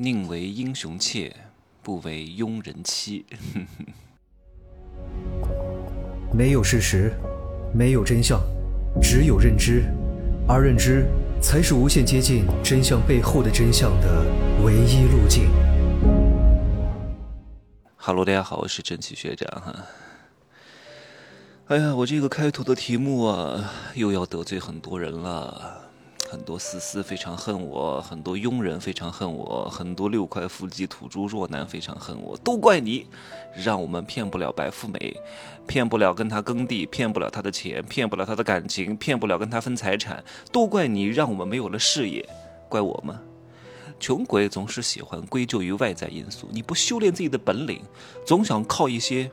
宁为英雄妾，不为庸人妻。没有事实，没有真相，只有认知，而认知才是无限接近真相背后的真相的唯一路径。哈喽，大家好，我是真奇学长哈。哎呀，我这个开头的题目啊，又要得罪很多人了。很多思思非常恨我，很多庸人非常恨我，很多六块腹肌土猪弱男非常恨我，都怪你，让我们骗不了白富美，骗不了跟他耕地，骗不了他的钱，骗不了他的感情，骗不了跟他分财产，都怪你，让我们没有了事业，怪我吗？穷鬼总是喜欢归咎于外在因素，你不修炼自己的本领，总想靠一些。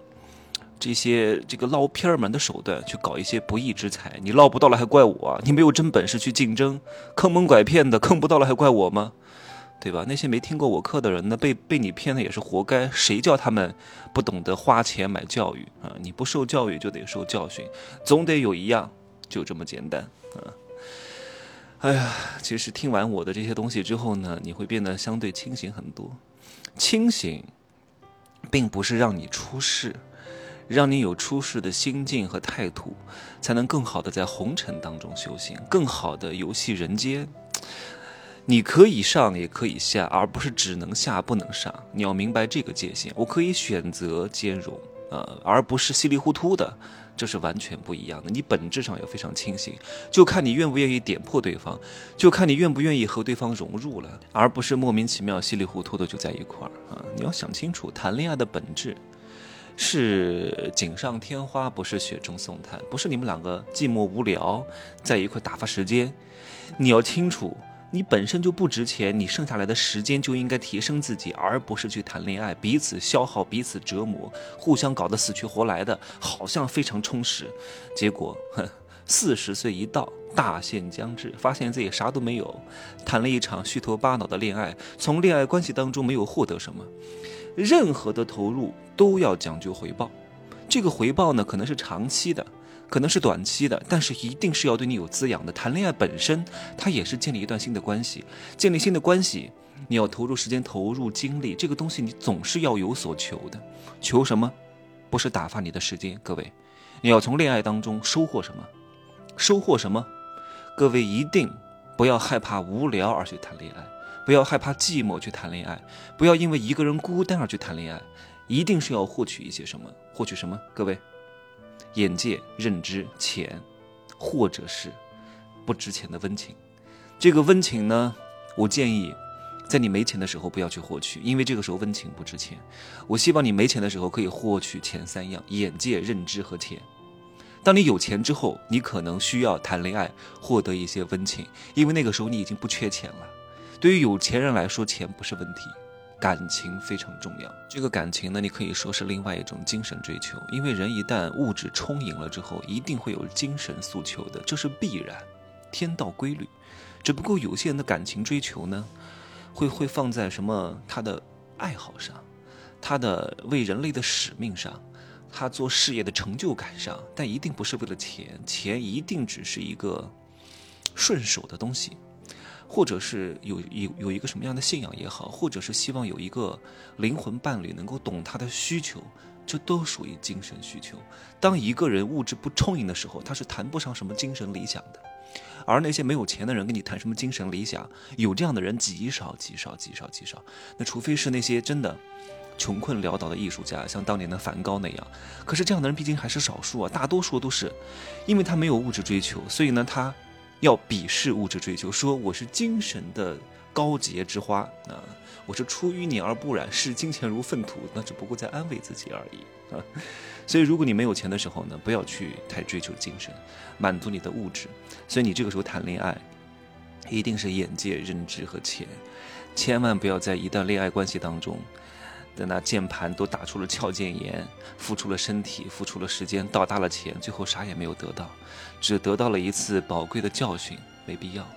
这些这个捞偏门的手段去搞一些不义之财，你捞不到了还怪我？你没有真本事去竞争，坑蒙拐骗的坑不到了还怪我吗？对吧？那些没听过我课的人呢，被被你骗的也是活该。谁叫他们不懂得花钱买教育啊？你不受教育就得受教训，总得有一样，就这么简单啊！哎呀，其实听完我的这些东西之后呢，你会变得相对清醒很多。清醒，并不是让你出事。让你有出世的心境和态度，才能更好的在红尘当中修行，更好的游戏人间。你可以上，也可以下，而不是只能下不能上。你要明白这个界限。我可以选择兼容，呃，而不是稀里糊涂的，这是完全不一样的。你本质上要非常清醒，就看你愿不愿意点破对方，就看你愿不愿意和对方融入了，而不是莫名其妙、稀里糊涂的就在一块儿啊！你要想清楚，谈恋爱的本质。是锦上添花，不是雪中送炭，不是你们两个寂寞无聊在一块打发时间。你要清楚，你本身就不值钱，你剩下来的时间就应该提升自己，而不是去谈恋爱，彼此消耗，彼此折磨，互相搞得死去活来的，好像非常充实。结果，哼，四十岁一到，大限将至，发现自己啥都没有，谈了一场虚头巴脑的恋爱，从恋爱关系当中没有获得什么。任何的投入都要讲究回报，这个回报呢，可能是长期的，可能是短期的，但是一定是要对你有滋养的。谈恋爱本身，它也是建立一段新的关系，建立新的关系，你要投入时间、投入精力，这个东西你总是要有所求的。求什么？不是打发你的时间，各位，你要从恋爱当中收获什么？收获什么？各位一定不要害怕无聊而去谈恋爱。不要害怕寂寞去谈恋爱，不要因为一个人孤单而去谈恋爱，一定是要获取一些什么？获取什么？各位，眼界、认知、钱，或者是不值钱的温情。这个温情呢，我建议在你没钱的时候不要去获取，因为这个时候温情不值钱。我希望你没钱的时候可以获取前三样：眼界、认知和钱。当你有钱之后，你可能需要谈恋爱获得一些温情，因为那个时候你已经不缺钱了。对于有钱人来说，钱不是问题，感情非常重要。这个感情呢，你可以说是另外一种精神追求。因为人一旦物质充盈了之后，一定会有精神诉求的，这是必然，天道规律。只不过有些人的感情追求呢，会会放在什么他的爱好上，他的为人类的使命上，他做事业的成就感上，但一定不是为了钱，钱一定只是一个顺手的东西。或者是有有有一个什么样的信仰也好，或者是希望有一个灵魂伴侣能够懂他的需求，这都属于精神需求。当一个人物质不充盈的时候，他是谈不上什么精神理想的。而那些没有钱的人跟你谈什么精神理想，有这样的人极少极少极少极少。那除非是那些真的穷困潦倒的艺术家，像当年的梵高那样。可是这样的人毕竟还是少数啊，大多数都是因为他没有物质追求，所以呢他。要鄙视物质追求，说我是精神的高洁之花啊，我是出淤泥而不染，视金钱如粪土，那只不过在安慰自己而已啊。所以，如果你没有钱的时候呢，不要去太追求精神，满足你的物质。所以，你这个时候谈恋爱，一定是眼界、认知和钱，千万不要在一段恋爱关系当中。在那键盘都打出了翘键炎，付出了身体，付出了时间，到达了钱，最后啥也没有得到，只得到了一次宝贵的教训，没必要。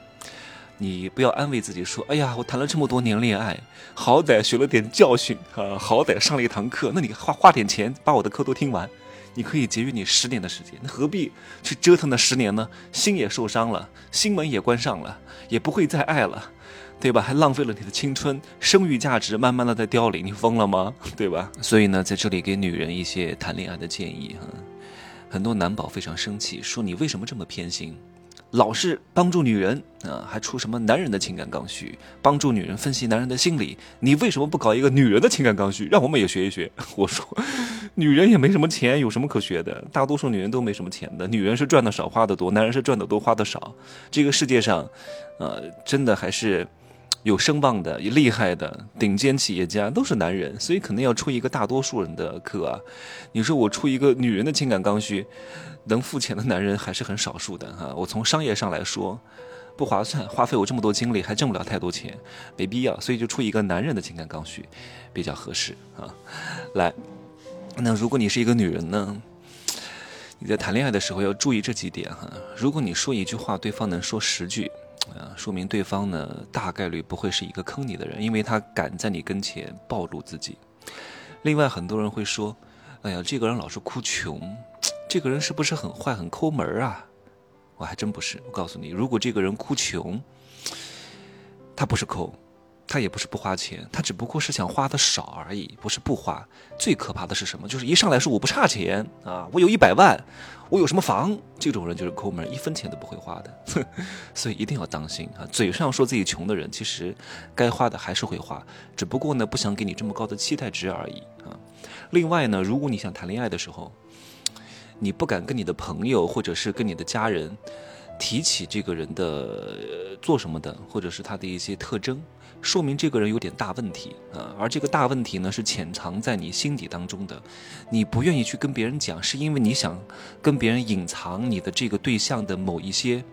你不要安慰自己说：“哎呀，我谈了这么多年恋爱，好歹学了点教训啊，好歹上了一堂课。那你花花点钱把我的课都听完，你可以节约你十年的时间。那何必去折腾那十年呢？心也受伤了，心门也关上了，也不会再爱了。”对吧？还浪费了你的青春，生育价值慢慢的在凋零，你疯了吗？对吧？所以呢，在这里给女人一些谈恋爱的建议哈。很多男宝非常生气，说你为什么这么偏心？老是帮助女人啊，还出什么男人的情感刚需，帮助女人分析男人的心理。你为什么不搞一个女人的情感刚需，让我们也学一学？我说，女人也没什么钱，有什么可学的？大多数女人都没什么钱的，女人是赚的少花的多，男人是赚的多花的少。这个世界上，呃，真的还是。有声望的、厉害的顶尖企业家都是男人，所以可能要出一个大多数人的课啊。你说我出一个女人的情感刚需，能付钱的男人还是很少数的哈。我从商业上来说，不划算，花费我这么多精力还挣不了太多钱，没必要，所以就出一个男人的情感刚需比较合适啊。来，那如果你是一个女人呢，你在谈恋爱的时候要注意这几点哈。如果你说一句话，对方能说十句。啊，说明对方呢大概率不会是一个坑你的人，因为他敢在你跟前暴露自己。另外，很多人会说：“哎呀，这个人老是哭穷，这个人是不是很坏、很抠门啊？”我还真不是。我告诉你，如果这个人哭穷，他不是抠。他也不是不花钱，他只不过是想花的少而已，不是不花。最可怕的是什么？就是一上来说我不差钱啊，我有一百万，我有什么房？这种人就是抠门，一分钱都不会花的。所以一定要当心啊！嘴上说自己穷的人，其实该花的还是会花，只不过呢不想给你这么高的期待值而已啊。另外呢，如果你想谈恋爱的时候，你不敢跟你的朋友或者是跟你的家人提起这个人的做什么的，或者是他的一些特征。说明这个人有点大问题啊，而这个大问题呢是潜藏在你心底当中的，你不愿意去跟别人讲，是因为你想跟别人隐藏你的这个对象的某一些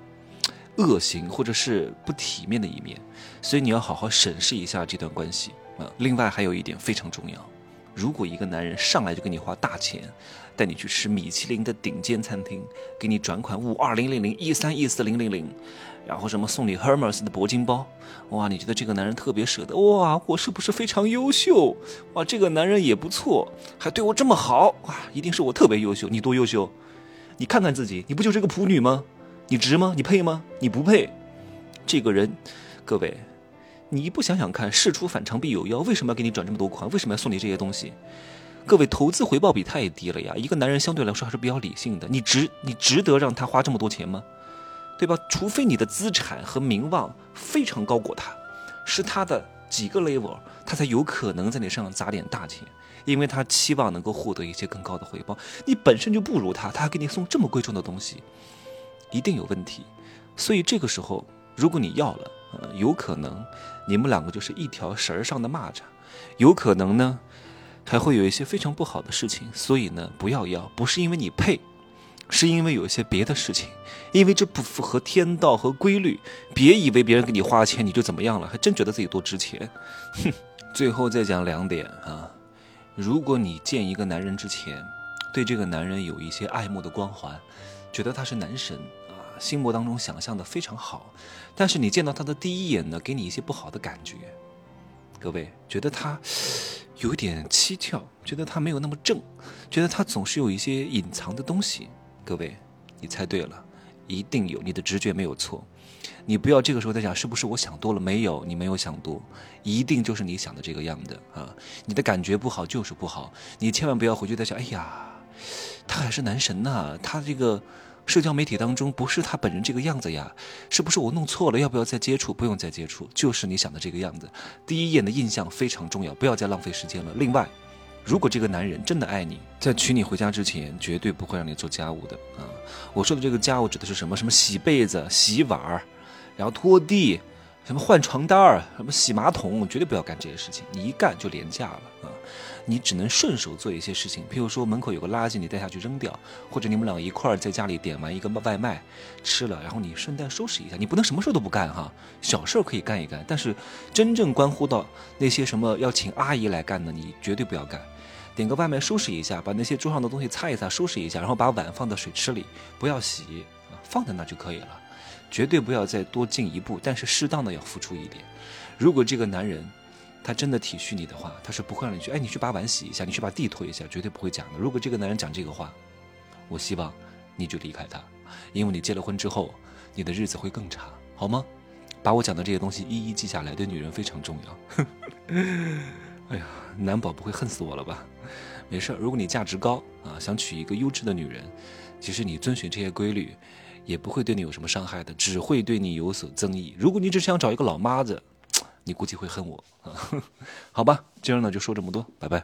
恶行或者是不体面的一面，所以你要好好审视一下这段关系啊。另外还有一点非常重要，如果一个男人上来就给你花大钱，带你去吃米其林的顶尖餐厅，给你转款五二零零零一三一四零零零。然后什么送你 Hermes 的铂金包，哇，你觉得这个男人特别舍得？哇，我是不是非常优秀？哇，这个男人也不错，还对我这么好，哇，一定是我特别优秀。你多优秀？你看看自己，你不就是个普女吗？你值吗？你配吗？你不配。这个人，各位，你不想想看，事出反常必有妖，为什么要给你转这么多款？为什么要送你这些东西？各位，投资回报比太低了呀！一个男人相对来说还是比较理性的，你值，你值得让他花这么多钱吗？对吧？除非你的资产和名望非常高过他，是他的几个 level，他才有可能在你身上砸点大钱，因为他期望能够获得一些更高的回报。你本身就不如他，他还给你送这么贵重的东西，一定有问题。所以这个时候，如果你要了，有可能你们两个就是一条绳上的蚂蚱，有可能呢，还会有一些非常不好的事情。所以呢，不要要，不是因为你配。是因为有一些别的事情，因为这不符合天道和规律。别以为别人给你花钱你就怎么样了，还真觉得自己多值钱。哼！最后再讲两点啊，如果你见一个男人之前，对这个男人有一些爱慕的光环，觉得他是男神，心目当中想象的非常好，但是你见到他的第一眼呢，给你一些不好的感觉。各位觉得他有点蹊跷，觉得他没有那么正，觉得他总是有一些隐藏的东西。各位，你猜对了，一定有，你的直觉没有错。你不要这个时候在想是不是我想多了？没有，你没有想多，一定就是你想的这个样的啊！你的感觉不好就是不好，你千万不要回去再想，哎呀，他还是男神呐，他这个社交媒体当中不是他本人这个样子呀，是不是我弄错了？要不要再接触？不用再接触，就是你想的这个样子。第一眼的印象非常重要，不要再浪费时间了。另外。如果这个男人真的爱你，在娶你回家之前，绝对不会让你做家务的啊！我说的这个家务指的是什么？什么洗被子、洗碗儿，然后拖地，什么换床单儿，什么洗马桶，绝对不要干这些事情。你一干就廉价了啊！你只能顺手做一些事情，譬如说门口有个垃圾，你带下去扔掉，或者你们俩一块儿在家里点完一个外卖吃了，然后你顺带收拾一下。你不能什么事都不干哈，小事可以干一干，但是真正关乎到那些什么要请阿姨来干的，你绝对不要干。点个外卖，收拾一下，把那些桌上的东西擦一擦，收拾一下，然后把碗放到水池里，不要洗，放在那就可以了，绝对不要再多进一步，但是适当的要付出一点。如果这个男人他真的体恤你的话，他是不会让你去，哎，你去把碗洗一下，你去把地拖一下，绝对不会讲的。如果这个男人讲这个话，我希望你就离开他，因为你结了婚之后，你的日子会更差，好吗？把我讲的这些东西一一记下来，对女人非常重要。哎呀，男宝不会恨死我了吧？没事如果你价值高啊，想娶一个优质的女人，其实你遵循这些规律，也不会对你有什么伤害的，只会对你有所增益。如果你只想找一个老妈子，你估计会恨我。好吧，今儿呢就说这么多，拜拜。